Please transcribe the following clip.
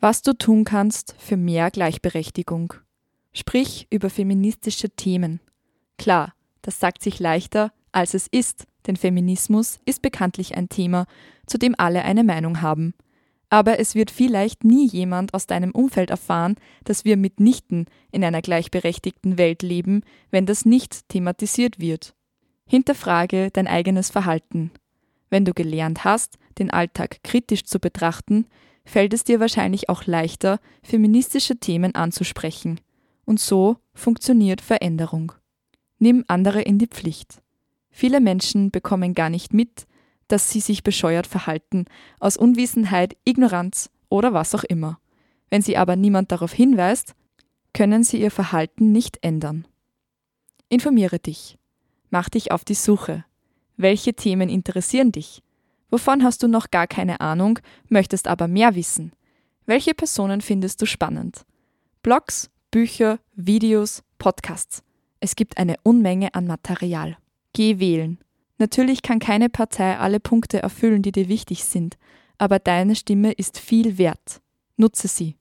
Was du tun kannst für mehr Gleichberechtigung. Sprich über feministische Themen. Klar, das sagt sich leichter, als es ist, denn Feminismus ist bekanntlich ein Thema, zu dem alle eine Meinung haben. Aber es wird vielleicht nie jemand aus deinem Umfeld erfahren, dass wir mitnichten in einer gleichberechtigten Welt leben, wenn das nicht thematisiert wird. Hinterfrage dein eigenes Verhalten. Wenn du gelernt hast, den Alltag kritisch zu betrachten, fällt es dir wahrscheinlich auch leichter, feministische Themen anzusprechen. Und so funktioniert Veränderung. Nimm andere in die Pflicht. Viele Menschen bekommen gar nicht mit, dass sie sich bescheuert verhalten, aus Unwissenheit, Ignoranz oder was auch immer. Wenn sie aber niemand darauf hinweist, können sie ihr Verhalten nicht ändern. Informiere dich. Mach dich auf die Suche. Welche Themen interessieren dich? Wovon hast du noch gar keine Ahnung, möchtest aber mehr wissen? Welche Personen findest du spannend? Blogs, Bücher, Videos, Podcasts. Es gibt eine Unmenge an Material. Geh wählen. Natürlich kann keine Partei alle Punkte erfüllen, die dir wichtig sind, aber deine Stimme ist viel wert. Nutze sie.